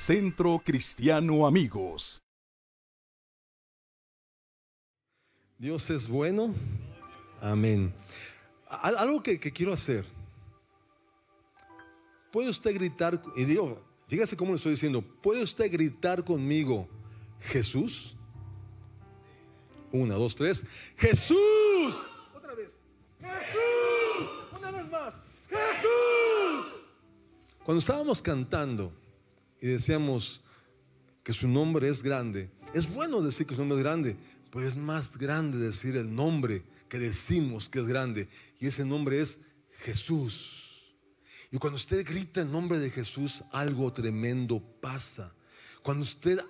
Centro Cristiano Amigos. Dios es bueno. Amén. Algo que, quiero hacer. ¿Puede usted gritar? Y digo, fíjese cómo le estoy diciendo. ¿Puede usted gritar conmigo, Jesús? Una, dos, tres. Jesús. Otra vez. Jesús. Una vez más. Jesús. Cuando estábamos cantando y decíamos que su nombre es grande, es bueno decir que su nombre es grande, pero es más grande decir el nombre que decimos que es grande. Y ese nombre es Jesús. Y cuando usted grita el nombre de Jesús, algo tremendo pasa. Cuando usted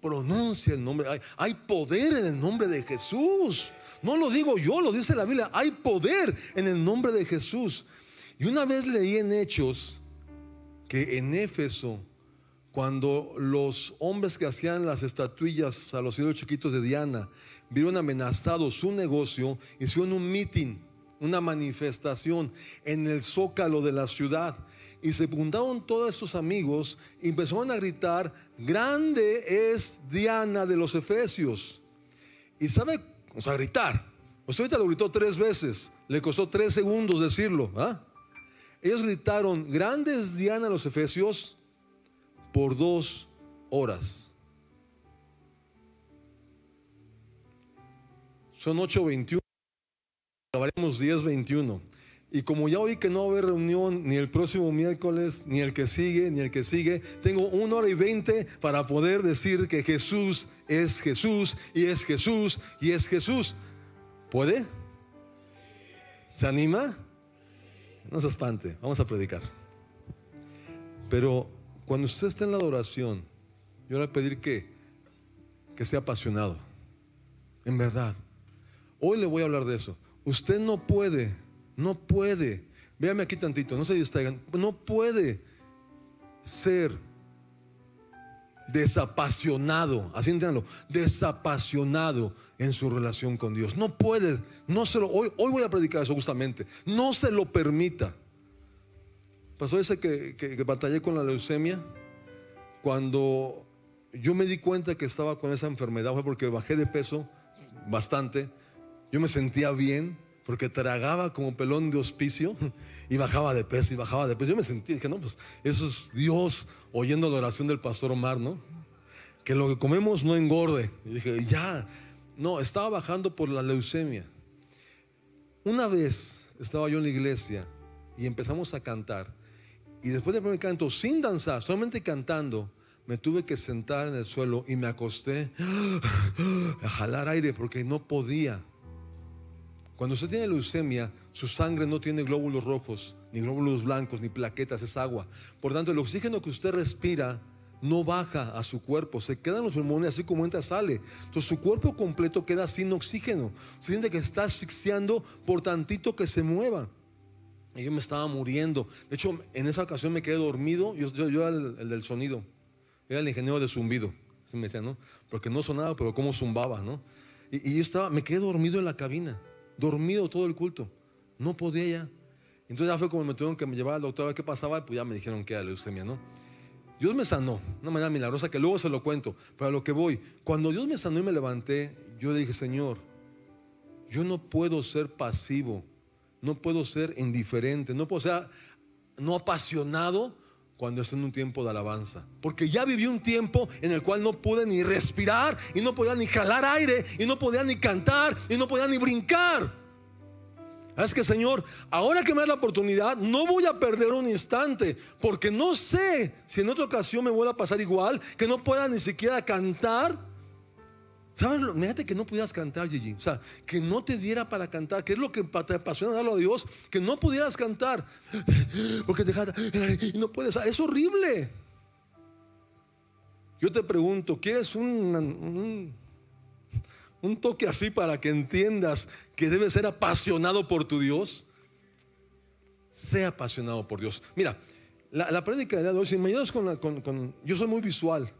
pronuncia el nombre, hay, hay, poder en el nombre de Jesús. No lo digo yo, lo dice la Biblia, hay poder en el nombre de Jesús. Y una vez leí en Hechos que en Éfeso cuando los hombres que hacían las estatuillas a los hijos chiquitos de Diana vieron amenazado su negocio, hicieron un meeting, una manifestación en el zócalo de la ciudad. Y se juntaron todos estos amigos y empezaron a gritar, grande es Diana de los Efesios. Y sabe, o sea, gritar. Usted ahorita lo gritó tres veces, le costó tres segundos decirlo. ¿ah? Ellos gritaron, grande es Diana de los Efesios por dos horas. Son 8.21, acabaremos 10.21. Y como ya oí que no va a haber reunión ni el próximo miércoles, ni el que sigue, ni el que sigue, tengo una hora y veinte para poder decir que Jesús es Jesús, y es Jesús, y es Jesús. ¿Puede? ¿Se anima? No se espante, vamos a predicar. Pero cuando usted está en la adoración, yo le voy a pedir que, que sea apasionado. En verdad. Hoy le voy a hablar de eso. Usted no puede, no puede, véame aquí tantito, no se distraigan, no puede ser desapasionado, así entiéndalo, desapasionado en su relación con Dios. No puede, no se lo, hoy, hoy voy a predicar eso justamente, no se lo permita. Pasó ese que, que, batallé con la leucemia. Cuando yo me di cuenta que estaba con esa enfermedad fue porque bajé de peso bastante. Yo me sentía bien porque tragaba como pelón de hospicio y bajaba de peso y bajaba de peso. Yo me sentía, dije, no, pues eso es Dios oyendo la oración del pastor Omar, ¿no? Que lo que comemos no engorde. Y dije, ya, no, estaba bajando por la leucemia. Una vez estaba yo en la iglesia y empezamos a cantar. Y después del primer canto, sin danzar, solamente cantando, me tuve que sentar en el suelo y me acosté a jalar aire porque no podía. Cuando usted tiene leucemia, su sangre no tiene glóbulos rojos, ni glóbulos blancos, ni plaquetas, es agua. Por tanto, el oxígeno que usted respira no baja a su cuerpo, se queda en los pulmones así como entra, sale. Entonces su cuerpo completo queda sin oxígeno. Se siente que está asfixiando por tantito que se mueva. Y yo me estaba muriendo. De hecho, en esa ocasión me quedé dormido. Yo, era el, del sonido. Era el ingeniero de zumbido. Así me decía, ¿no? Porque no sonaba, pero cómo zumbaba, ¿no? Y, yo estaba, me quedé dormido en la cabina. Dormido todo el culto. No podía ya. Entonces ya fue como me tuvieron que me llevar al doctor a ver qué pasaba. Y pues ya me dijeron que era leucemia, ¿no? Dios me sanó. Una manera milagrosa que luego se lo cuento. Pero a lo que voy. Cuando Dios me sanó y me levanté, yo dije, Señor, yo no puedo ser pasivo no puedo ser indiferente, no puedo ser no apasionado cuando estoy en un tiempo de alabanza. Porque ya viví un tiempo en el cual no pude ni respirar y no podía ni jalar aire y no podía ni cantar y no podía ni brincar. Es que Señor, ahora que me da la oportunidad, no voy a perder un instante, porque no sé si en otra ocasión me vuelva a pasar igual, que no pueda ni siquiera cantar ¿Sabes? Fíjate que no pudieras cantar, Gigi. O sea, que no te diera para cantar, que es lo que te apasiona darlo a Dios, que no pudieras cantar. Porque te y no puedes. Es horrible. Yo te pregunto, ¿quieres un, un, toque así para que entiendas que debes ser apasionado por tu Dios? Sea apasionado por Dios. Mira, la, la prédica de hoy, si me ayudas con, con, con, Yo soy muy visual.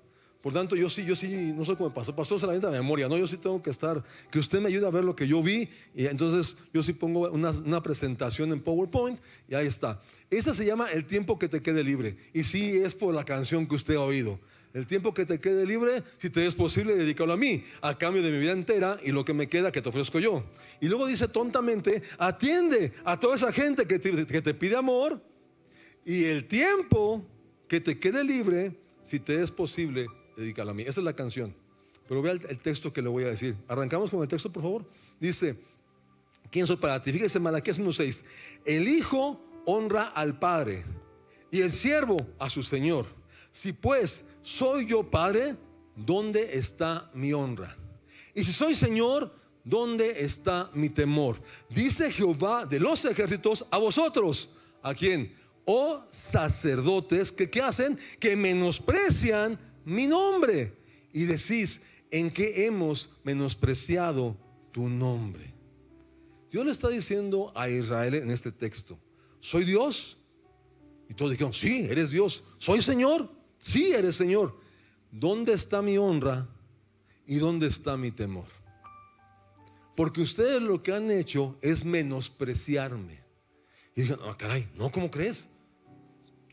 Por tanto, yo sí, yo sí, no sé cómo pasó, pastor se la de memoria, no, yo sí tengo que estar, que usted me ayude a ver lo que yo vi, y entonces yo sí pongo una, una presentación en PowerPoint y ahí está. Esta se llama El tiempo que te quede libre, y sí es por la canción que usted ha oído. El tiempo que te quede libre, si te es posible, dedícalo a mí, a cambio de mi vida entera y lo que me queda que te ofrezco yo. Y luego dice tontamente, atiende a toda esa gente que te, que te pide amor y el tiempo que te quede libre, si te es posible, dedícalo a mí. Esa es la canción. Pero vea el, texto que le voy a decir. Arrancamos con el texto, por favor. Dice, ¿quién soy para ti? Fíjese, Malaquías 1.6. El Hijo honra al Padre y el siervo a su Señor. Si pues soy yo Padre, ¿dónde está mi honra? Y si soy Señor, ¿dónde está mi temor? Dice Jehová de los ejércitos a vosotros. ¿A quién? Oh sacerdotes que ¿qué hacen? Que menosprecian mi nombre. Y decís, ¿en qué hemos menospreciado tu nombre? Dios le está diciendo a Israel en este texto, ¿soy Dios? Y todos dijeron, sí, eres Dios. ¿Soy Señor? Sí, eres Señor. ¿Dónde está mi honra y dónde está mi temor? Porque ustedes lo que han hecho es menospreciarme. Y dijeron, ah, caray, no, ¿cómo crees?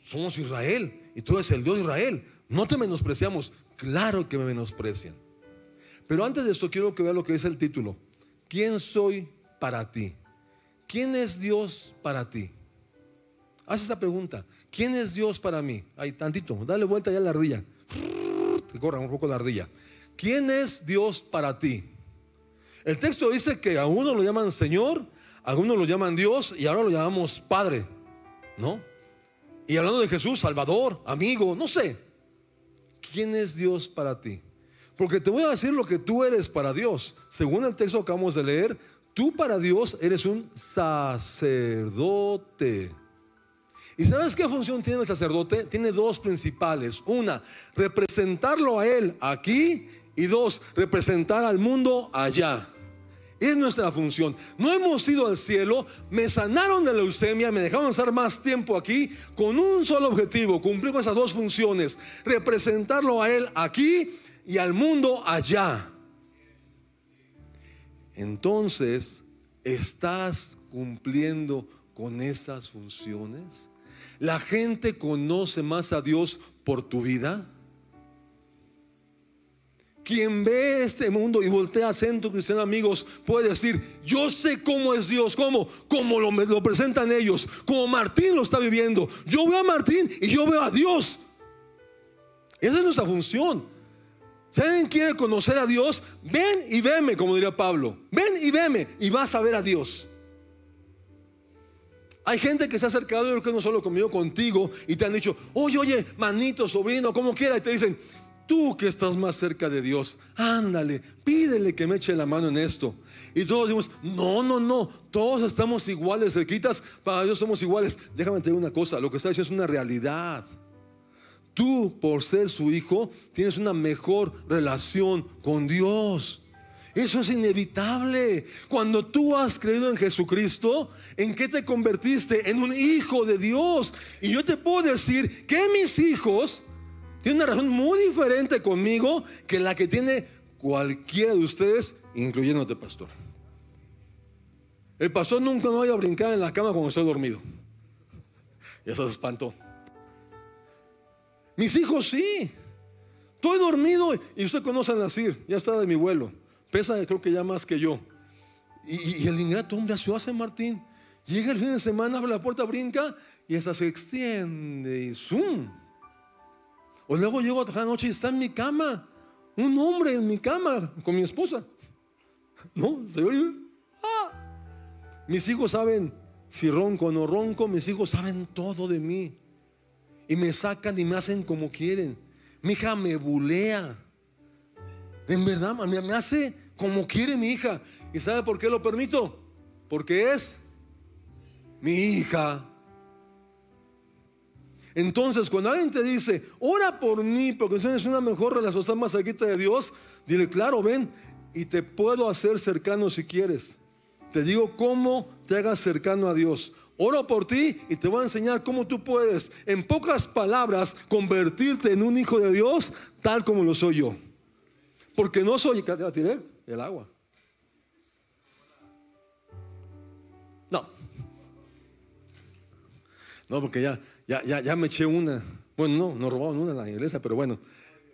Somos Israel y tú eres el Dios de Israel. No te menospreciamos. Claro que me menosprecian. Pero antes de esto quiero que vea lo que dice el título. ¿Quién soy para ti? ¿Quién es Dios para ti? Haz esa pregunta. ¿Quién es Dios para mí? Ahí, tantito, dale vuelta ya a la ardilla. Que corra un poco la ardilla. ¿Quién es Dios para ti? El texto dice que a uno lo llaman Señor, a algunos lo llaman Dios y ahora lo llamamos Padre, ¿no? Y hablando de Jesús, Salvador, amigo, no sé. ¿Quién es Dios para ti? Porque te voy a decir lo que tú eres para Dios. Según el texto que acabamos de leer, tú para Dios eres un sacerdote. ¿Y sabes qué función tiene el sacerdote? Tiene dos principales. Una, representarlo a Él aquí y dos, representar al mundo allá. Es nuestra función. No hemos ido al cielo, me sanaron de leucemia, me dejaron estar más tiempo aquí con un solo objetivo, cumplir con esas dos funciones, representarlo a Él aquí y al mundo allá. Entonces, ¿estás cumpliendo con esas funciones? ¿La gente conoce más a Dios por tu vida? Quien ve este mundo y voltea a Centro Cristiano Amigos puede decir, yo sé cómo es Dios, cómo, cómo lo, presentan ellos, como Martín lo está viviendo. Yo veo a Martín y yo veo a Dios. Esa es nuestra función. Si alguien quiere conocer a Dios, ven y veme, como diría Pablo. Ven y veme y vas a ver a Dios. Hay gente que se ha acercado, yo creo que no solo conmigo, contigo, y te han dicho, oye, oye, manito, sobrino, como quiera, y te dicen, Tú que estás más cerca de Dios, ándale, pídele que me eche la mano en esto. Y todos decimos, no, no, no, todos estamos iguales, cerquitas, para Dios somos iguales. Déjame te una cosa, lo que está diciendo es una realidad. Tú, por ser su hijo, tienes una mejor relación con Dios. Eso es inevitable. Cuando tú has creído en Jesucristo, ¿en qué te convertiste? En un hijo de Dios. Y yo te puedo decir que mis hijos tiene una razón muy diferente conmigo que la que tiene cualquiera de ustedes, incluyéndote, pastor. El pastor nunca me vaya a brincar en la cama cuando estoy dormido. Y eso se espantó. Mis hijos sí. Estoy dormido y usted conoce a Nacir, ya está de mi vuelo. Pesa creo que ya más que yo. Y, el ingrato hombre hace San Martín. Llega el fin de semana, abre la puerta, brinca y esta se extiende y zoom. O luego llego a la noche y está en mi cama. Un hombre en mi cama con mi esposa. ¿No? ¿Se oye? Ah. Mis hijos saben si ronco o no ronco. Mis hijos saben todo de mí. Y me sacan y me hacen como quieren. Mi hija me bulea. En verdad, me hace como quiere mi hija. ¿Y sabe por qué lo permito? Porque es mi hija. Entonces, cuando alguien te dice, ora por mí, porque tienes una mejor relación, estás más cerquita de Dios, dile, claro, ven, y te puedo hacer cercano si quieres. Te digo cómo te hagas cercano a Dios. Oro por ti y te voy a enseñar cómo tú puedes, en pocas palabras, convertirte en un hijo de Dios tal como lo soy yo. Porque no soy, ¿qué tiré? El agua. No. No, porque ya, ya, ya, ya me eché una. Bueno, no, no robaron una en la iglesia, pero bueno.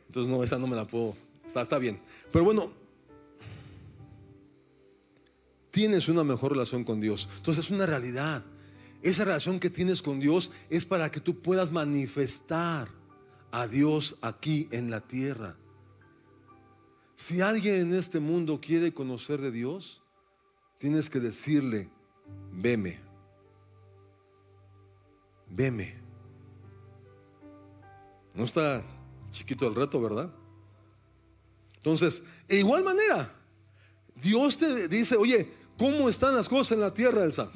Entonces no, esta no me la puedo. Está, está bien. Pero bueno, tienes una mejor relación con Dios. Entonces es una realidad. Esa relación que tienes con Dios es para que tú puedas manifestar a Dios aquí en la tierra. Si alguien en este mundo quiere conocer de Dios, tienes que decirle, veme, veme. No está chiquito el reto, ¿verdad? Entonces, de igual manera, Dios te dice, oye, ¿cómo están las cosas en la tierra, Elsa?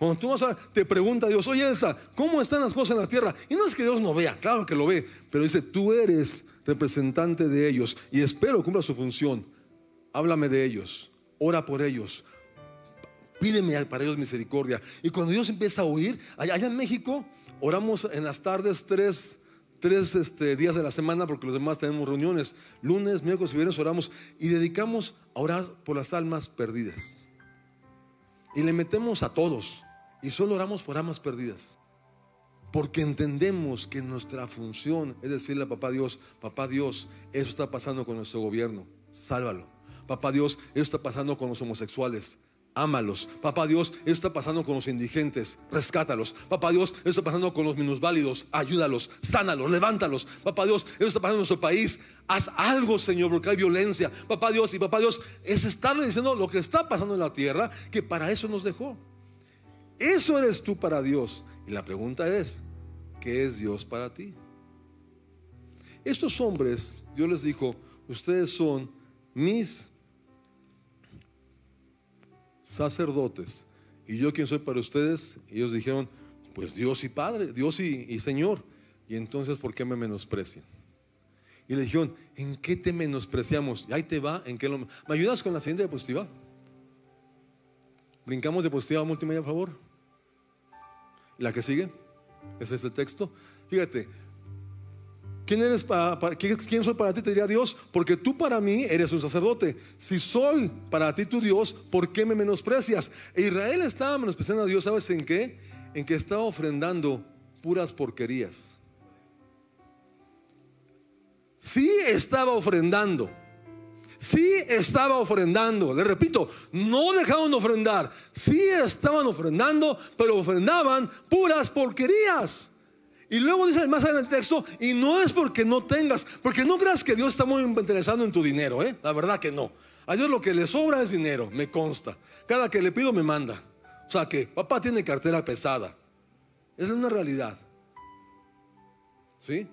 Cuando tú vas a, te pregunta Dios, oye Elsa, ¿cómo están las cosas en la tierra? Y no es que Dios no vea, claro que lo ve, pero dice, tú eres representante de ellos y espero cumpla su función. Háblame de ellos, ora por ellos, pídeme para ellos misericordia. Y cuando Dios empieza a oír, allá, en México, oramos en las tardes tres, tres este, días de la semana, porque los demás tenemos reuniones, lunes, miércoles y viernes oramos y dedicamos a orar por las almas perdidas. Y le metemos a todos y solo oramos por almas perdidas. Porque entendemos que nuestra función es decirle a papá Dios, papá Dios, eso está pasando con nuestro gobierno, sálvalo. Papá Dios, eso está pasando con los homosexuales, ámalos. Papá Dios, eso está pasando con los indigentes, rescátalos. Papá Dios, eso está pasando con los minusválidos, ayúdalos, sánalos, levántalos. Papá Dios, eso está pasando en nuestro país, haz algo, Señor, porque hay violencia. Papá Dios y papá Dios, es estarle diciendo lo que está pasando en la tierra, que para eso nos dejó. Eso eres tú para Dios. Y la pregunta es, ¿qué es Dios para ti? Estos hombres, Dios les dijo, ustedes son mis sacerdotes. ¿Y yo quién soy para ustedes? Y ellos dijeron, pues Dios y Padre, Dios y, Señor. Y entonces, ¿por qué me menosprecian? Y le dijeron, ¿en qué te menospreciamos? Y ahí te va, ¿en qué. ¿Me ayudas con la siguiente diapositiva? Brincamos diapositiva multimedia, por favor. La que sigue, ese es el texto. Fíjate, ¿quién eres para, quién soy para ti? Te diría Dios, porque tú para mí eres un sacerdote. Si soy para ti tu Dios, ¿por qué me menosprecias? E Israel estaba menospreciando a Dios, ¿sabes en qué? En que estaba ofrendando puras porquerías. Sí estaba ofrendando sí estaba ofrendando. Le repito, no dejaron de ofrendar. Sí estaban ofrendando, pero ofrendaban puras porquerías. Y luego dice más en el texto, y no es porque no tengas, porque no creas que Dios está muy interesado en tu dinero, ¿eh? La verdad que no. A Dios lo que le sobra es dinero, me consta. Cada que le pido me manda. O sea que papá tiene cartera pesada. Esa es una realidad. ¿Sí?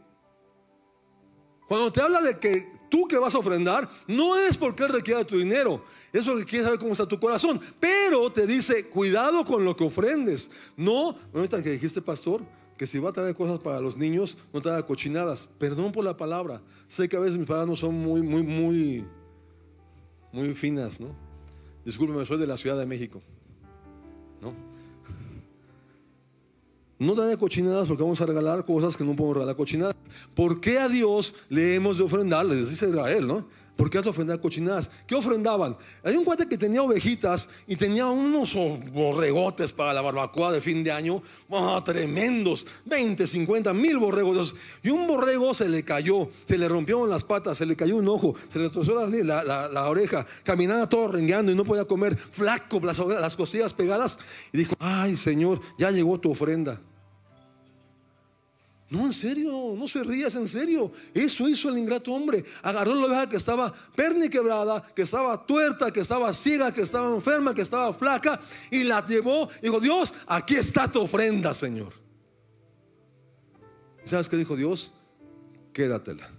Cuando te habla de que tú que vas a ofrendar, no es porque Él requiera tu dinero, es porque quiere saber cómo está tu corazón. Pero te dice, cuidado con lo que ofrendes. No, ahorita que dijiste, pastor, que si va a traer cosas para los niños, no traiga cochinadas. Perdón por la palabra. Sé que a veces mis palabras no son muy, muy, muy, muy finas, ¿no? Discúlpeme, soy de la Ciudad de México, ¿no? No de cochinadas porque vamos a regalar cosas que no podemos regalar cochinadas. ¿Por qué a Dios le hemos de ofrendar? Les dice Israel, ¿no? ¿Por qué has de ofrendar cochinadas? ¿Qué ofrendaban? Hay un cuate que tenía ovejitas y tenía unos borregotes para la barbacoa de fin de año, oh, tremendos, 20, 50 mil borregos. Y un borrego se le cayó, se le rompieron las patas, se le cayó un ojo, se le torció la, oreja, caminaba todo rengueando y no podía comer, flaco, las, las costillas pegadas. Y dijo, ay Señor, ya llegó tu ofrenda. No, en serio, no se rías, en serio. Eso hizo el ingrato hombre. Agarró la oveja que estaba perni quebrada, que estaba tuerta, que estaba ciega, que estaba enferma, que estaba flaca, y la llevó. Dijo, Dios, aquí está tu ofrenda, Señor. ¿Sabes qué dijo Dios? Quédatela.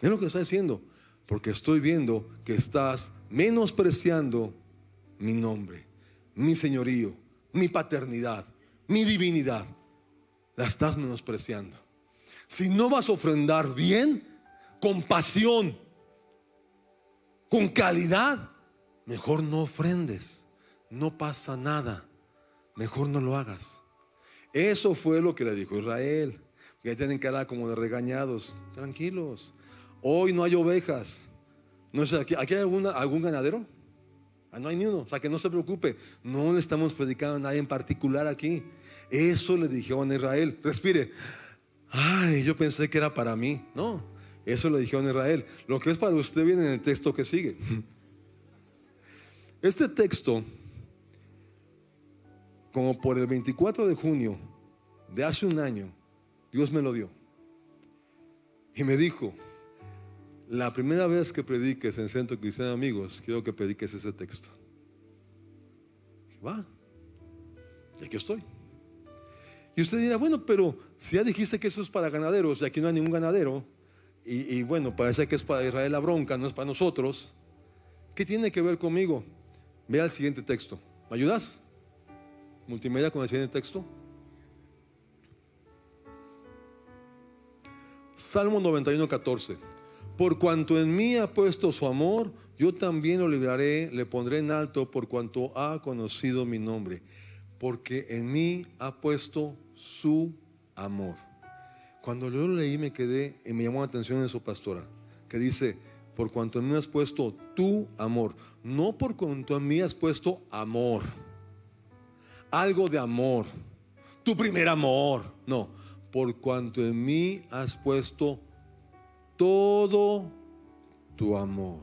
Es lo que está diciendo, porque estoy viendo que estás menospreciando mi nombre, mi señorío, mi paternidad, mi divinidad la estás menospreciando. Si no vas a ofrendar bien, con pasión, con calidad, mejor no ofrendes. No pasa nada. Mejor no lo hagas. Eso fue lo que le dijo Israel. que tienen cara como de regañados. Tranquilos. Hoy no hay ovejas. No sé, ¿aquí, aquí hay algún ganadero? Ah, no hay ni uno. O sea, que no se preocupe. No le estamos predicando a nadie en particular aquí. Eso le dijeron a Israel. Respire. Ay, yo pensé que era para mí. No, eso le dijeron a Israel. Lo que es para usted viene en el texto que sigue. Este texto, como por el 24 de junio de hace un año, Dios me lo dio. Y me dijo, la primera vez que prediques en Centro Cristiano Amigos, quiero que prediques ese texto. Va, y aquí estoy. Y usted dirá, bueno, pero si ya dijiste que eso es para ganaderos y aquí no hay ningún ganadero, y, bueno, parece que es para Israel la bronca, no es para nosotros, ¿qué tiene que ver conmigo? Vea el siguiente texto. ¿Me ayudas? Multimedia con el siguiente texto. Salmo 91, 14. Por cuanto en mí ha puesto su amor, yo también lo libraré, le pondré en alto por cuanto ha conocido mi nombre. Porque en mí ha puesto su amor. Cuando yo lo leí me quedé y me llamó la atención eso, pastora, que dice, por cuanto en mí has puesto tu amor, no por cuanto en mí has puesto amor, algo de amor, tu primer amor, no, por cuanto en mí has puesto todo tu amor.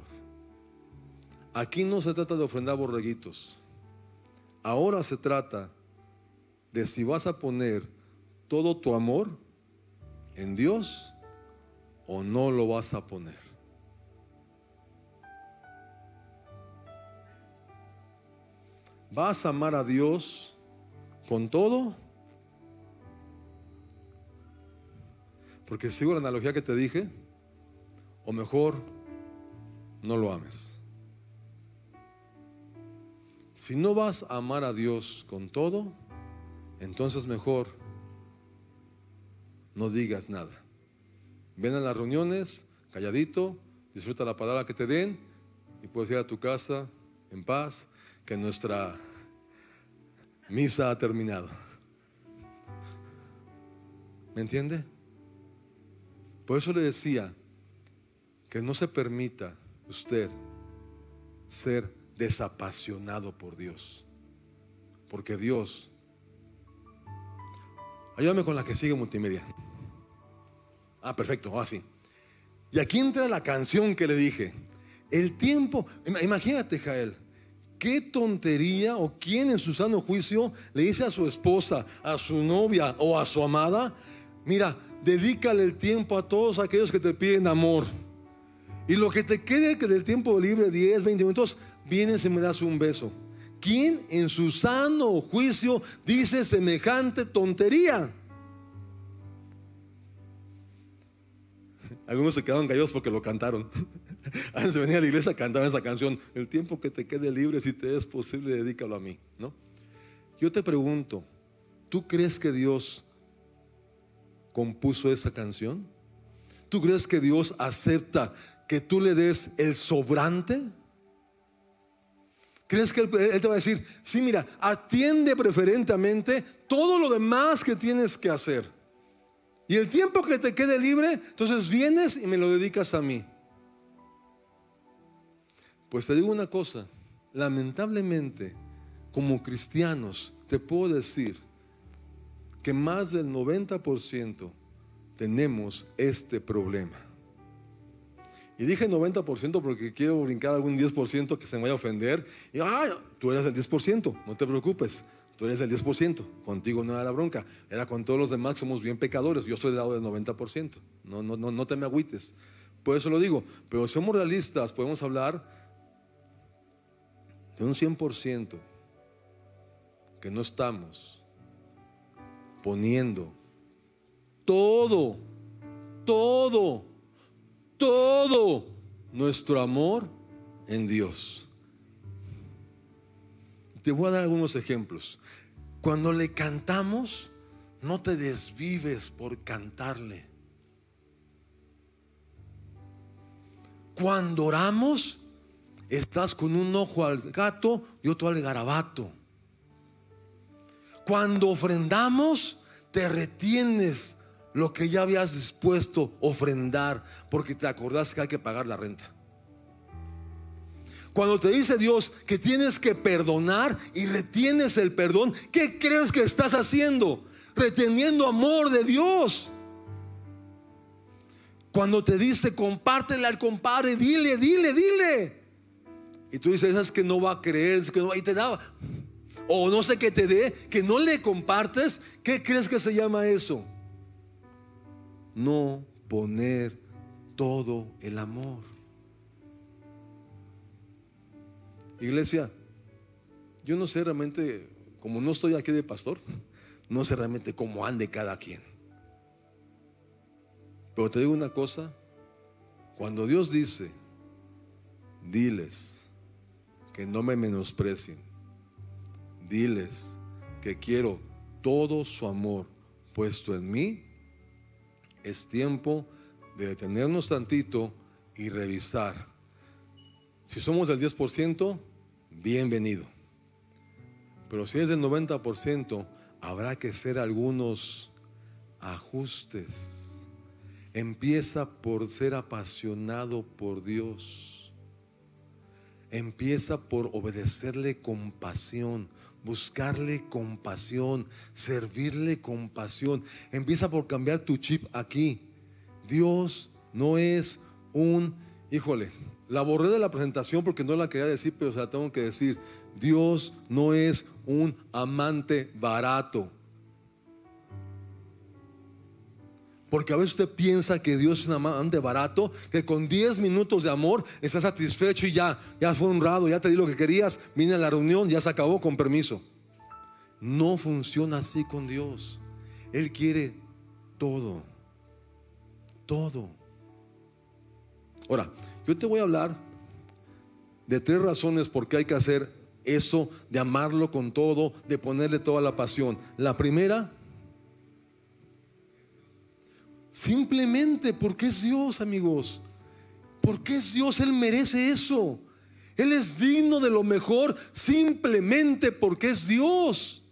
Aquí no se trata de ofrendar borreguitos, ahora se trata de si vas a poner todo tu amor en Dios o no lo vas a poner. ¿Vas a amar a Dios con todo? Porque sigo la analogía que te dije, o mejor, no lo ames. Si no vas a amar a Dios con todo, entonces mejor no digas nada. Ven a las reuniones, calladito, disfruta la palabra que te den y puedes ir a tu casa en paz que nuestra misa ha terminado. ¿Me entiende? Por eso le decía que no se permita usted ser desapasionado por Dios. Porque Dios, ayúdame con la que sigue multimedia. Ah, perfecto, así. y aquí entra la canción que le dije. El tiempo, imagínate, Jael, qué tontería o quién en su sano juicio le dice a su esposa, a su novia o a su amada, mira, dedícale el tiempo a todos aquellos que te piden amor. Y lo que te quede que del tiempo libre, 10, 20 minutos, vienes y me das un beso. ¿Quién en su sano juicio dice semejante tontería? Algunos se quedaron callados porque lo cantaron. Antes de venir a la iglesia cantaban esa canción. El tiempo que te quede libre, si te es posible, dedícalo a mí. ¿no? Yo te pregunto, ¿tú crees que Dios compuso esa canción? ¿Tú crees que Dios acepta que tú le des el sobrante? ¿Crees que él, te va a decir, sí, mira, atiende preferentemente todo lo demás que tienes que hacer? Y el tiempo que te quede libre, entonces vienes y me lo dedicas a mí. Pues te digo una cosa, lamentablemente, como cristianos, te puedo decir que más del 90% tenemos este problema. Y dije 90% porque quiero brincar algún 10% que se me vaya a ofender. Y, ah, tú eres el 10%, no te preocupes, tú eres el 10%, contigo no era la bronca, era con todos los demás, somos bien pecadores, yo soy del lado del 90%, no, no, no, no te me agüites. Por eso lo digo, pero si somos realistas, podemos hablar de un 100% que no estamos poniendo todo, todo, todo nuestro amor en Dios. Te voy a dar algunos ejemplos. Cuando le cantamos, no te desvives por cantarle. Cuando oramos, estás con un ojo al gato y otro al garabato. Cuando ofrendamos, te retienes lo que ya habías dispuesto ofrendar porque te acordás que hay que pagar la renta. Cuando te dice Dios que tienes que perdonar y retienes el perdón, ¿qué crees que estás haciendo? Reteniendo amor de Dios. Cuando te dice compártele al compadre, dile, dile, dile. Y tú dices, es que no va a creer, es que no, y te da. O no sé qué te dé, que no le compartes. ¿Qué crees que se llama eso? No poner todo el amor. Iglesia, yo no sé realmente, como no estoy aquí de pastor, no sé realmente cómo ande cada quien. Pero te digo una cosa, cuando Dios dice, diles que no me menosprecien, diles que quiero todo su amor puesto en mí, es tiempo de detenernos tantito y revisar. Si somos del 10%, bienvenido. Pero si es del 90%, habrá que hacer algunos ajustes. Empieza por ser apasionado por Dios. Empieza por obedecerle con pasión, buscarle compasión, servirle con pasión. Empieza por cambiar tu chip aquí. Dios no es un, híjole, la borré de la presentación porque no la quería decir, pero se la tengo que decir. Dios no es un amante barato. Porque a veces usted piensa que Dios es un amante barato, que con 10 minutos de amor está satisfecho y ya, ya fue honrado, ya te di lo que querías, vine a la reunión, ya se acabó con permiso. No funciona así con Dios. Él quiere todo, todo. Ahora, yo te voy a hablar de tres razones por qué hay que hacer eso de amarlo con todo, de ponerle toda la pasión. La primera, simplemente porque es Dios, amigos. Porque es Dios, Él merece eso. Él es digno de lo mejor simplemente porque es Dios.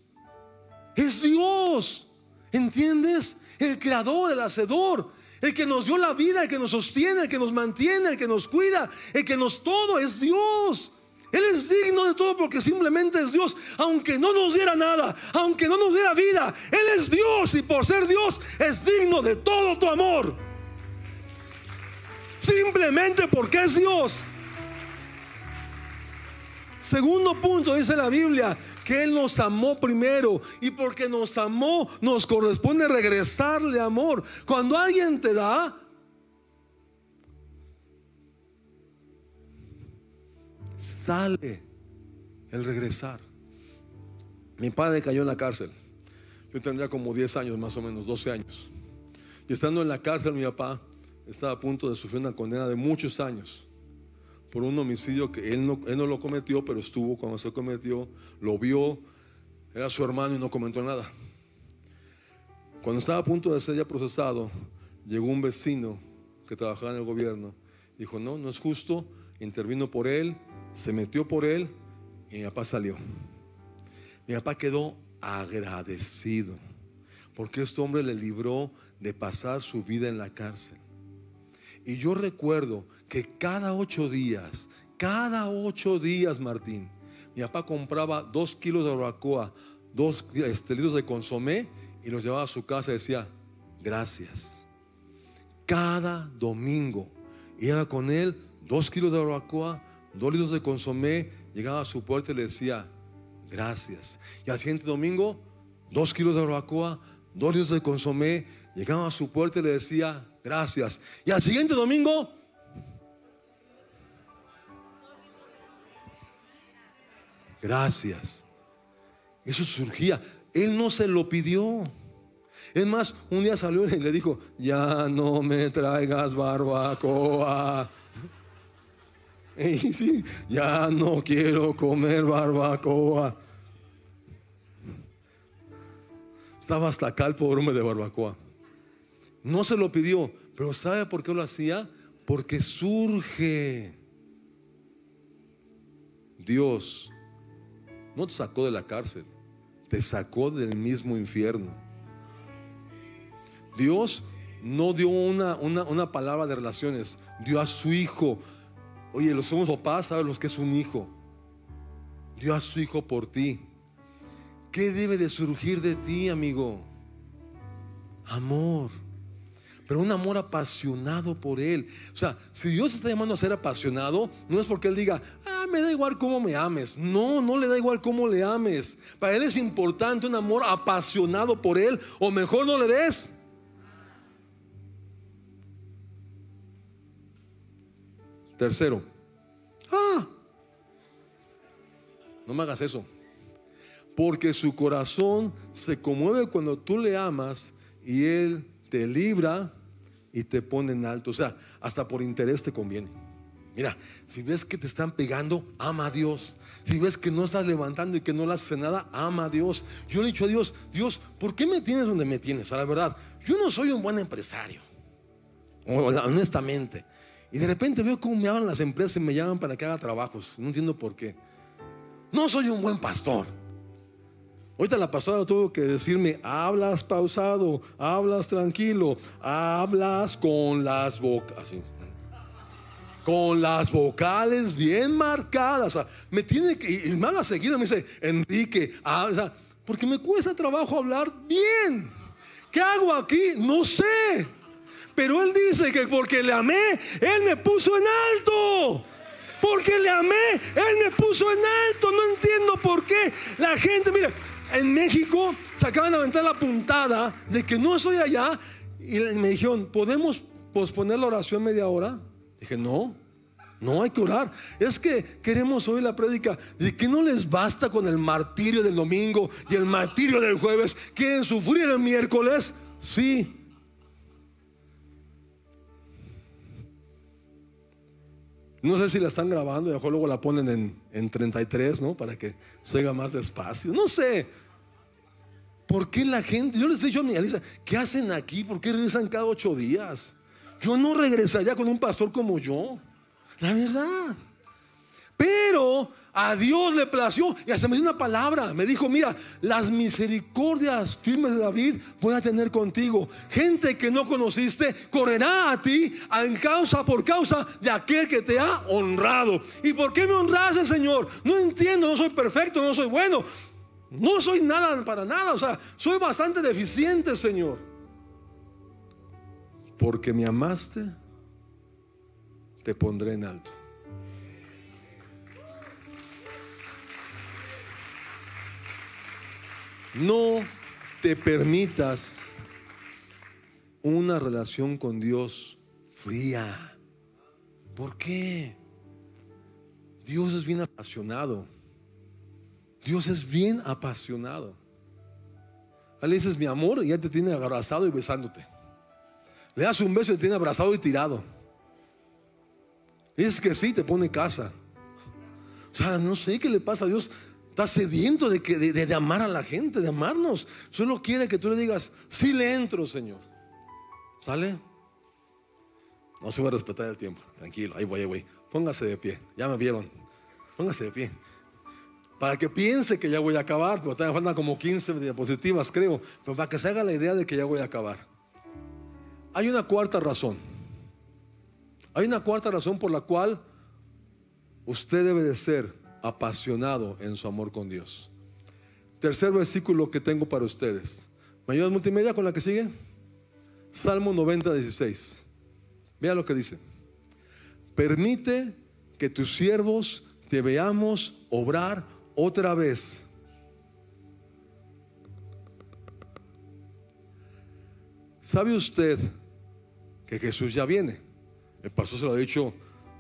Es Dios. ¿Entiendes? El creador, el hacedor. El que nos dio la vida, el que nos sostiene, el que nos mantiene, el que nos cuida, el que nos todo es Dios. Él es digno de todo porque simplemente es Dios. Aunque no nos diera nada, aunque no nos diera vida, Él es Dios y por ser Dios es digno de todo tu amor. Simplemente porque es Dios. Segundo punto dice la Biblia, que Él nos amó primero y porque nos amó nos corresponde regresarle amor. Cuando alguien te da, sale el regresar. Mi padre cayó en la cárcel. Yo tendría como 10 años, más o menos, 12 años. Y estando en la cárcel, mi papá estaba a punto de sufrir una condena de muchos años por un homicidio que él no, él no lo cometió, pero estuvo cuando se cometió, lo vio, era su hermano y no comentó nada. Cuando estaba a punto de ser ya procesado, llegó un vecino que trabajaba en el gobierno. Dijo, no, no es justo, intervino por él, se metió por él y mi papá salió. Mi papá quedó agradecido porque este hombre le libró de pasar su vida en la cárcel. Y yo recuerdo que cada ocho días, cada ocho días, Martín, mi papá compraba dos kilos de barbacoa, dos este, litros de consomé y los llevaba a su casa y decía, gracias. Cada domingo iba con él dos kilos de barbacoa, dos litros de consomé, llegaba a su puerta y le decía, gracias. Y al siguiente domingo, dos kilos de barbacoa, dos litros de consomé, llegaba a su puerta y le decía, gracias. Y al siguiente domingo, gracias. Eso surgía. Él no se lo pidió. Es más, un día salió y le dijo, ya no me traigas barbacoa. Ya no quiero comer barbacoa. Estaba hasta acá el pobre hombre de barbacoa. No se lo pidió, pero ¿sabe por qué lo hacía? Porque surge. Dios no te sacó de la cárcel, te sacó del mismo infierno. Dios no dio una, una, una palabra de relaciones, dio a su hijo. Oye, los somos papás, ¿sabes los que es un hijo? Dio a su hijo por ti. ¿Qué debe de surgir de ti, amigo? Amor. Pero un amor apasionado por Él. O sea, si Dios está llamando a ser apasionado, no es porque Él diga, ah, me da igual cómo me ames. No, no le da igual cómo le ames. Para Él es importante un amor apasionado por Él. O mejor no le des. Tercero, ah, no me hagas eso. Porque su corazón se conmueve cuando tú le amas y Él te libra y te pone en alto. O sea, hasta por interés te conviene. Mira, si ves que te están pegando, ama a Dios. Si ves que no estás levantando y que no le haces nada, ama a Dios. Yo le he dicho a Dios, Dios, ¿por qué me tienes donde me tienes? A la verdad, yo no soy un buen empresario. Honestamente. Y de repente veo cómo me hablan las empresas y me llaman para que haga trabajos. No entiendo por qué. No soy un buen pastor. Ahorita la pastora tuvo que decirme, hablas pausado, hablas tranquilo, hablas con las vocales. Con las vocales bien marcadas. me tiene que, y me habla seguido, me dice, Enrique, porque me cuesta trabajo hablar bien. ¿Qué hago aquí? No sé. Pero él dice que porque le amé, él me puso en alto. Porque le amé, él me puso en alto. No entiendo por qué la gente, mire, en México se acaban de aventar la puntada de que no estoy allá. Y me dijeron, ¿podemos posponer la oración media hora? Dije, no, no hay que orar. Es que queremos oír la prédica de que no les basta con el martirio del domingo y el martirio del jueves. ¿Quieren sufrir el miércoles? Sí, No sé si la están grabando y mejor luego la ponen en, en 33, ¿no? Para que se haga más despacio. No sé. ¿Por qué la gente? Yo les he dicho a mi Alisa, ¿qué hacen aquí? ¿Por qué regresan cada ocho días? Yo no regresaría con un pastor como yo. La verdad. Pero a Dios le plació y hasta me dio una palabra. Me dijo, mira, las misericordias firmes de David voy a tener contigo. Gente que no conociste correrá a ti en causa por causa de aquel que te ha honrado. ¿Y por qué me honraste, Señor? No entiendo, no soy perfecto, no soy bueno. No soy nada para nada. O sea, soy bastante deficiente, Señor. Porque me amaste, te pondré en alto. No te permitas una relación con Dios fría. ¿Por qué? Dios es bien apasionado. Dios es bien apasionado. Le dices mi amor y ya te tiene abrazado y besándote. Le das un beso y te tiene abrazado y tirado. Es que sí, te pone casa. O sea, no sé qué le pasa a Dios. Está sediento de, que, de, amar a la gente, de amarnos. Solo quiere que tú le digas, sí le entro, Señor. ¿Sale? No se va a respetar el tiempo. Tranquilo, ahí voy, ahí voy. Póngase de pie. Ya me vieron. Póngase de pie. Para que piense que ya voy a acabar, pero todavía faltan como 15 diapositivas, creo. Pero para que se haga la idea de que ya voy a acabar. Hay una cuarta razón. Hay una cuarta razón por la cual usted debe de ser apasionado en su amor con Dios. Tercer versículo que tengo para ustedes. ¿Me multimedia con la que sigue? Salmo 90, 16. Vea lo que dice. Permite que tus siervos te veamos obrar otra vez. ¿Sabe usted que Jesús ya viene? El pastor se lo ha dicho,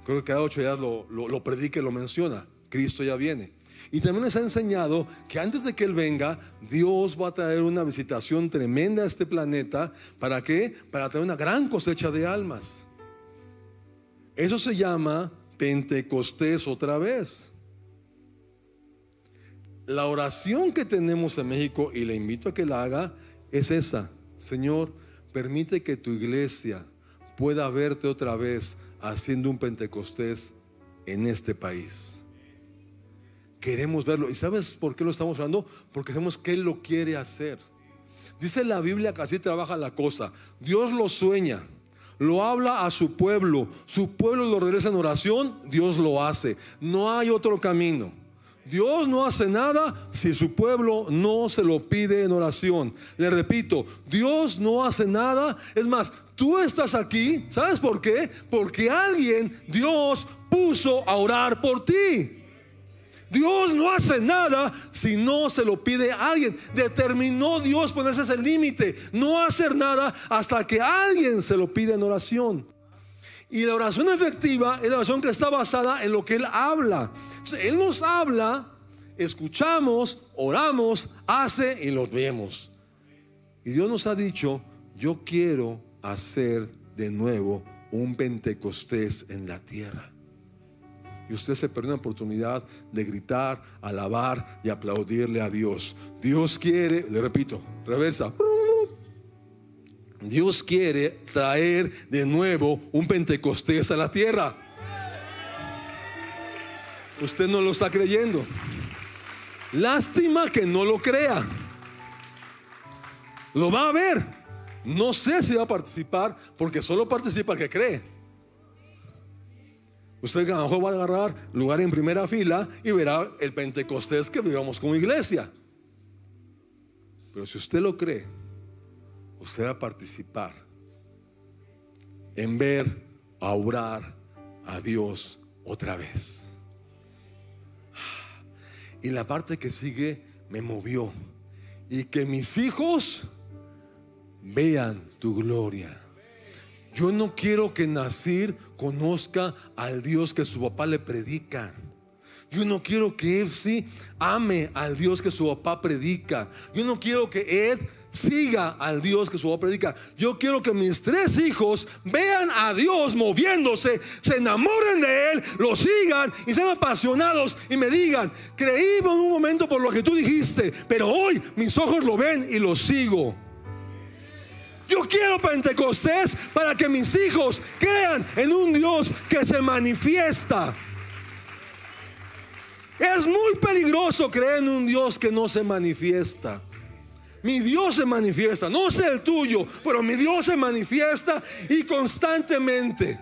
creo que cada ocho días lo, lo, lo y lo menciona. Cristo ya viene. Y también les ha enseñado que antes de que Él venga, Dios va a traer una visitación tremenda a este planeta. ¿Para qué? Para traer una gran cosecha de almas. Eso se llama Pentecostés otra vez. La oración que tenemos en México, y le invito a que la haga, es esa. Señor, permite que tu iglesia pueda verte otra vez haciendo un Pentecostés en este país. Queremos verlo. ¿Y sabes por qué lo estamos hablando? Porque sabemos que Él lo quiere hacer. Dice la Biblia que así trabaja la cosa. Dios lo sueña, lo habla a su pueblo, su pueblo lo regresa en oración, Dios lo hace. No hay otro camino. Dios no hace nada si su pueblo no se lo pide en oración. Le repito, Dios no hace nada. Es más, tú estás aquí, ¿sabes por qué? Porque alguien, Dios, puso a orar por ti. Dios no hace nada si no se lo pide a alguien. Determinó Dios ponerse ese límite, no hacer nada hasta que alguien se lo pide en oración. Y la oración efectiva es la oración que está basada en lo que Él habla. Él nos habla, escuchamos, oramos, hace y lo vemos. Y Dios nos ha dicho, yo quiero hacer de nuevo un Pentecostés en la tierra. Y usted se perdió una oportunidad de gritar, alabar y aplaudirle a Dios. Dios quiere, le repito, reversa. Dios quiere traer de nuevo un Pentecostés a la tierra. Usted no lo está creyendo. Lástima que no lo crea. Lo va a ver. No sé si va a participar porque solo participa el que cree. Usted a lo mejor va a agarrar lugar en primera fila y verá el Pentecostés que vivamos como iglesia. Pero si usted lo cree, usted va a participar en ver, a orar a Dios otra vez. Y la parte que sigue me movió. Y que mis hijos vean tu gloria. Yo no quiero que Nacir conozca al Dios que su papá le predica. Yo no quiero que Efsi ame al Dios que su papá predica. Yo no quiero que Ed siga al Dios que su papá predica. Yo quiero que mis tres hijos vean a Dios moviéndose, se enamoren de Él, lo sigan y sean apasionados y me digan, creí en un momento por lo que tú dijiste, pero hoy mis ojos lo ven y lo sigo. Yo quiero Pentecostés para que mis hijos crean en un Dios que se manifiesta. Es muy peligroso creer en un Dios que no se manifiesta. Mi Dios se manifiesta, no sé el tuyo, pero mi Dios se manifiesta y constantemente.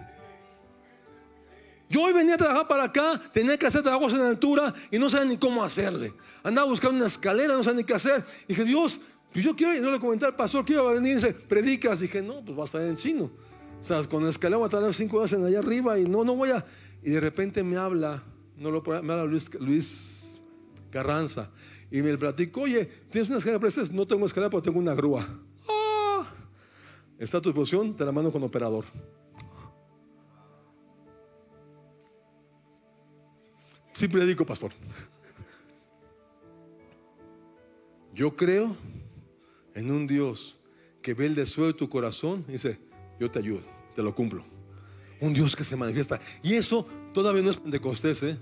Yo hoy venía a trabajar para acá, tenía que hacer trabajos en altura y no sabía ni cómo hacerle. Andaba buscando una escalera, no sabía ni qué hacer. Y dije, Dios, pues yo quiero, y no le comenté al pastor que iba a venir y dice, predicas. dije, no, pues va a estar en chino. O sea, con la escalera voy a tardar cinco horas en allá arriba y no, no voy a. Y de repente me habla, no lo me habla Luis, Carranza y me platicó, oye, ¿tienes una escalera prestes? No tengo escalera, pero tengo una grúa. Ah, está tu disposición, te la mando con operador. Sí predico, pastor. Yo creo en un Dios que ve el deseo de tu corazón y dice, yo te ayudo, te lo cumplo. Un Dios que se manifiesta. Y eso todavía no es Pentecostés, ¿eh?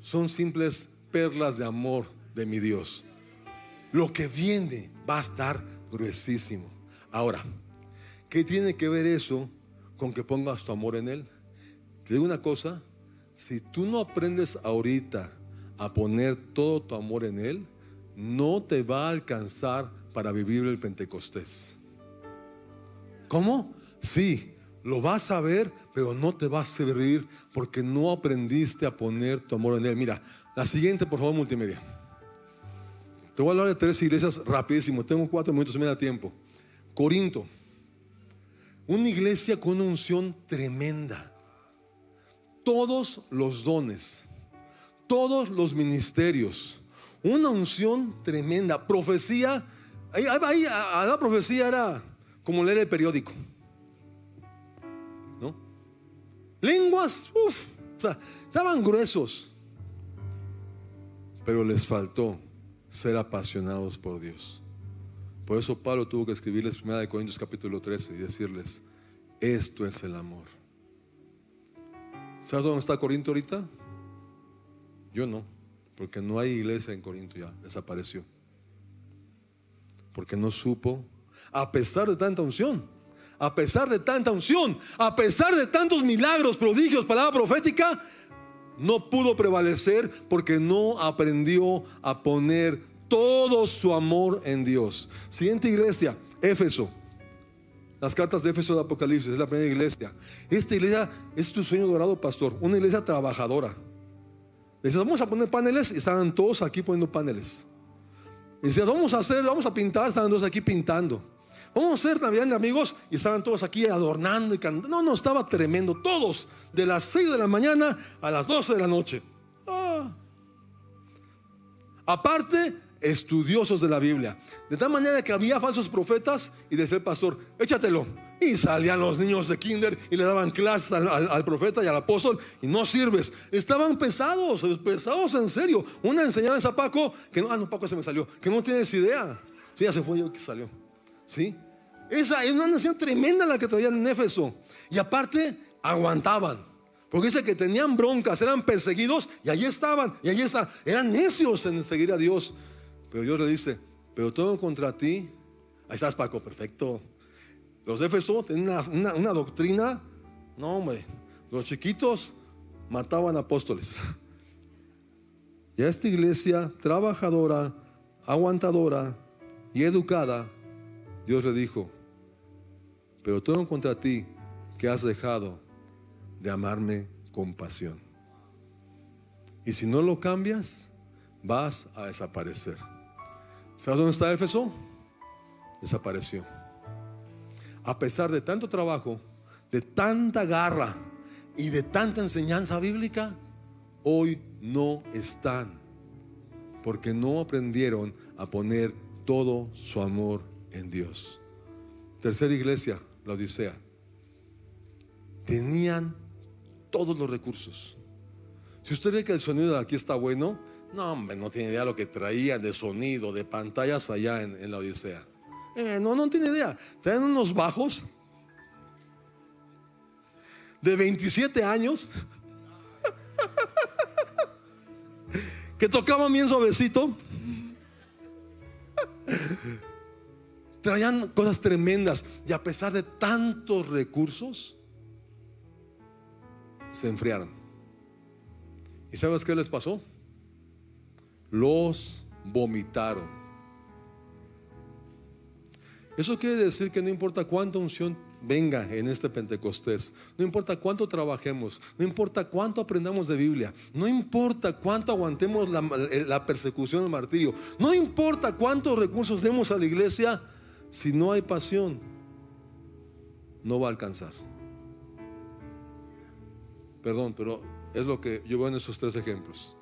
son simples perlas de amor de mi Dios. Lo que viene va a estar gruesísimo. Ahora, ¿qué tiene que ver eso con que pongas tu amor en Él? Te digo una cosa, si tú no aprendes ahorita a poner todo tu amor en Él, no te va a alcanzar para vivir el Pentecostés. ¿Cómo? Sí, lo vas a ver, pero no te va a servir porque no aprendiste a poner tu amor en Él. Mira, la siguiente, por favor, multimedia. Te voy a hablar de tres iglesias rapidísimo. Tengo cuatro minutos y me da tiempo. Corinto. Una iglesia con una unción tremenda. Todos los dones, todos los ministerios, una unción tremenda. Profecía Ahí, a la profecía era como leer el periódico. ¿No? Lenguas, uff, estaban gruesos. Pero les faltó ser apasionados por Dios. Por eso Pablo tuvo que escribirles 1 Corintios capítulo 13 y decirles, esto es el amor. ¿Sabes dónde está Corinto ahorita? Yo no, porque no hay iglesia en Corinto ya, desapareció porque no supo, a pesar de tanta unción, a pesar de tanta unción, a pesar de tantos milagros, prodigios, palabra profética, no pudo prevalecer porque no aprendió a poner todo su amor en Dios. Siguiente iglesia, Éfeso. Las cartas de Éfeso de Apocalipsis, es la primera iglesia. Esta iglesia es tu sueño dorado, pastor. Una iglesia trabajadora. Dice, vamos a poner paneles y estaban todos aquí poniendo paneles. Y decía, vamos a hacer, vamos a pintar, estaban todos aquí pintando. Vamos a hacer de amigos y estaban todos aquí adornando y cantando. No, no, estaba tremendo. Todos, de las 6 de la mañana a las 12 de la noche. Ah. Aparte, estudiosos de la Biblia. De tal manera que había falsos profetas y decía el pastor, échatelo. Y salían los niños de kinder y le daban clases al, profeta y al apóstol y no sirves. Estaban pesados, pesados en serio. Una enseñanza a Paco que no, ah, no, Paco se me salió, que no tienes idea. Sí, ya se fue yo que salió. ¿Sí? Esa es una nación tremenda la que traían en Éfeso. Y aparte, aguantaban. Porque dice que tenían broncas, eran perseguidos y allí estaban, y allí estaban. Eran necios en seguir a Dios. Pero Dios le dice, pero todo contra ti. Ahí estás, Paco, perfecto. Los de Éfeso tenían una, doctrina. No, hombre, los chiquitos mataban apóstoles. Y a esta iglesia trabajadora, aguantadora y educada, Dios le dijo, pero todo contra ti que has dejado de amarme con pasión. Y si no lo cambias, vas a desaparecer. ¿Sabes dónde está Éfeso? Desapareció. A pesar de tanto trabajo, de tanta garra y de tanta enseñanza bíblica, hoy no están. Porque no aprendieron a poner todo su amor en Dios. Tercera iglesia, la Odisea. Tenían todos los recursos. Si usted cree que el sonido de aquí está bueno, no, hombre, no tiene idea lo que traía de sonido, de pantallas allá en, la Odisea. Eh, no, no tiene idea. Traen unos bajos de 27 años que tocaban bien suavecito. Traían cosas tremendas y a pesar de tantos recursos, se enfriaron. ¿Y sabes qué les pasó? los vomitaron. Eso quiere decir que no importa cuánta unción venga en este Pentecostés, no importa cuánto trabajemos, no importa cuánto aprendamos de Biblia, no importa cuánto aguantemos la, persecución, el martirio, no importa cuántos recursos demos a la iglesia, si no hay pasión, no va a alcanzar. Perdón, pero es lo que yo veo en esos tres ejemplos.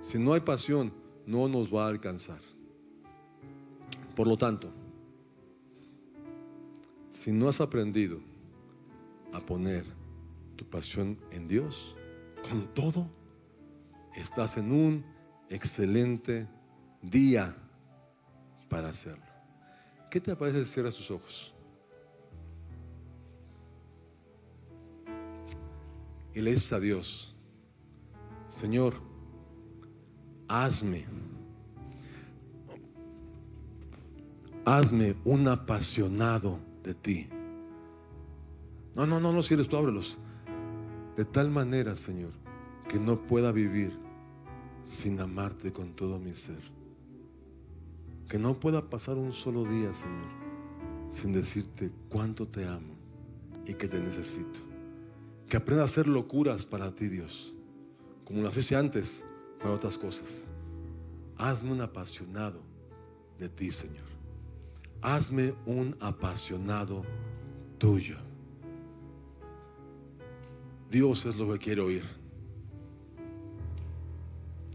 Si no hay pasión, no nos va a alcanzar. Por lo tanto, si no has aprendido a poner tu pasión en Dios, con todo, estás en un excelente día para hacerlo. ¿Qué te parece si cierras tus ojos? Y le dices a Dios, Señor, hazme, hazme un apasionado de ti. No, no, no, no, si eres tú, ábrelos. De tal manera, Señor, que no pueda vivir sin amarte con todo mi ser. Que no pueda pasar un solo día, Señor, sin decirte cuánto te amo y que te necesito. Que aprenda a hacer locuras para ti, Dios, como lo hacía antes para otras cosas. Hazme un apasionado de ti, Señor. Hazme un apasionado tuyo. Dios es lo que quiere oír.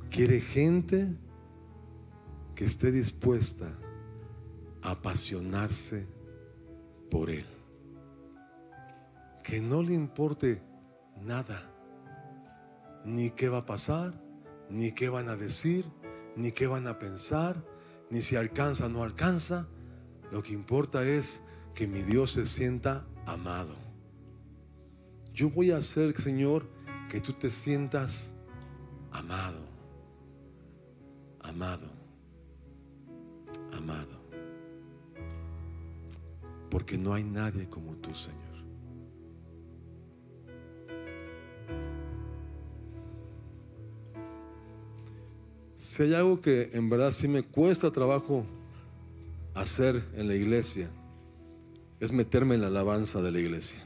Quiere gente que esté dispuesta a apasionarse por Él. Que no le importe nada, ni qué va a pasar, ni qué van a decir, ni qué van a pensar, ni si alcanza o no alcanza. Lo que importa es que mi Dios se sienta amado. Yo voy a hacer, Señor, que tú te sientas amado, amado, amado. Porque no hay nadie como tú, Señor. Si hay algo que en verdad sí me cuesta trabajo hacer en la iglesia, es meterme en la alabanza de la iglesia.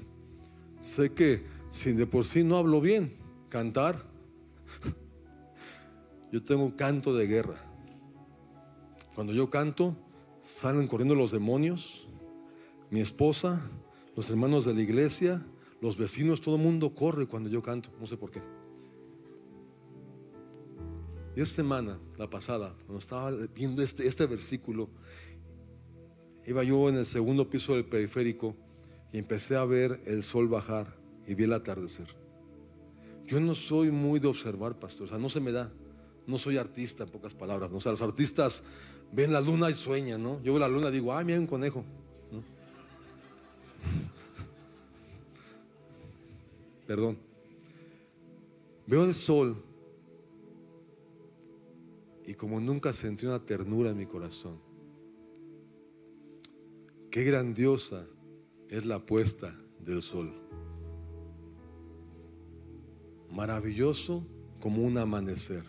Sé que si de por sí no hablo bien, cantar, yo tengo canto de guerra. Cuando yo canto, salen corriendo los demonios, mi esposa, los hermanos de la iglesia, los vecinos, todo el mundo corre cuando yo canto, no sé por qué. Y esta semana, la pasada, cuando estaba viendo este, este versículo, iba yo en el segundo piso del periférico y empecé a ver el sol bajar y vi el atardecer. Yo no soy muy de observar, pastor, o sea, no se me da. No soy artista, en pocas palabras. O sea, los artistas ven la luna y sueñan, ¿no? Yo veo la luna y digo, ay, mira un conejo. Perdón. Veo el sol y como nunca sentí una ternura en mi corazón. Qué grandiosa es la puesta del sol. Maravilloso como un amanecer.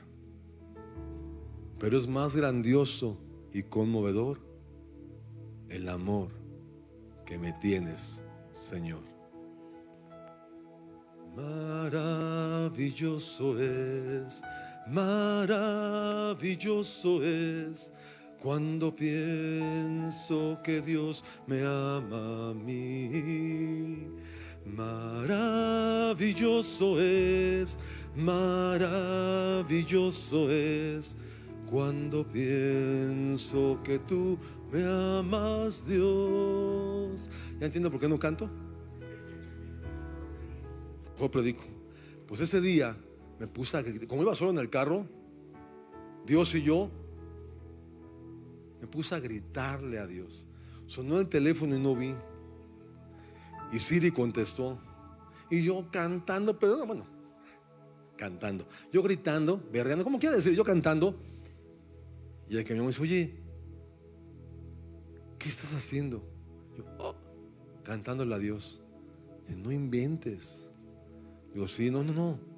Pero es más grandioso y conmovedor el amor que me tienes, Señor. Maravilloso es Maravilloso es cuando pienso que Dios me ama a mí. Maravilloso es, maravilloso es cuando pienso que tú me amas, Dios. ¿Ya entiendo por qué no canto? Yo predico. Pues ese día me puse a. Como iba solo en el carro, Dios y yo, me puse a gritarle a Dios. Sonó el teléfono y no vi. Y Siri contestó. Y yo cantando, pero bueno, cantando. Yo gritando, berreando, como quiera decir, yo cantando. Y el que me dice, oye, ¿qué estás haciendo? Yo, oh, cantándole a Dios. No inventes. Digo, sí, no, no, no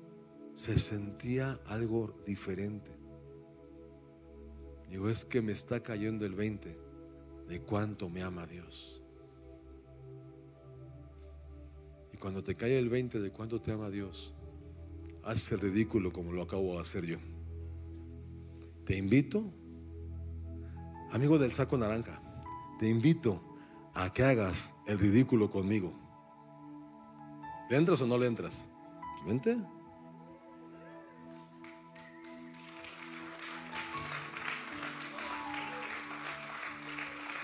se sentía algo diferente. Digo, es que me está cayendo el 20 de cuánto me ama Dios. Y cuando te cae el 20 de cuánto te ama Dios, haz el ridículo como lo acabo de hacer yo. Te invito, amigo del saco naranja, te invito a que hagas el ridículo conmigo. ¿Le entras o no le entras? Vente.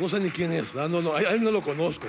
No sé ni quién es. A él no lo conozco.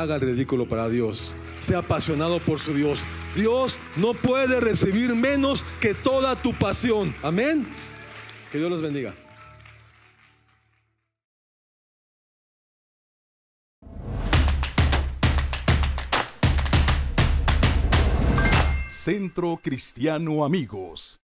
Haga el ridículo para Dios. Sea apasionado por su Dios. Dios no puede recibir menos que toda tu pasión. Amén. Que Dios los bendiga. Centro Cristiano Amigos.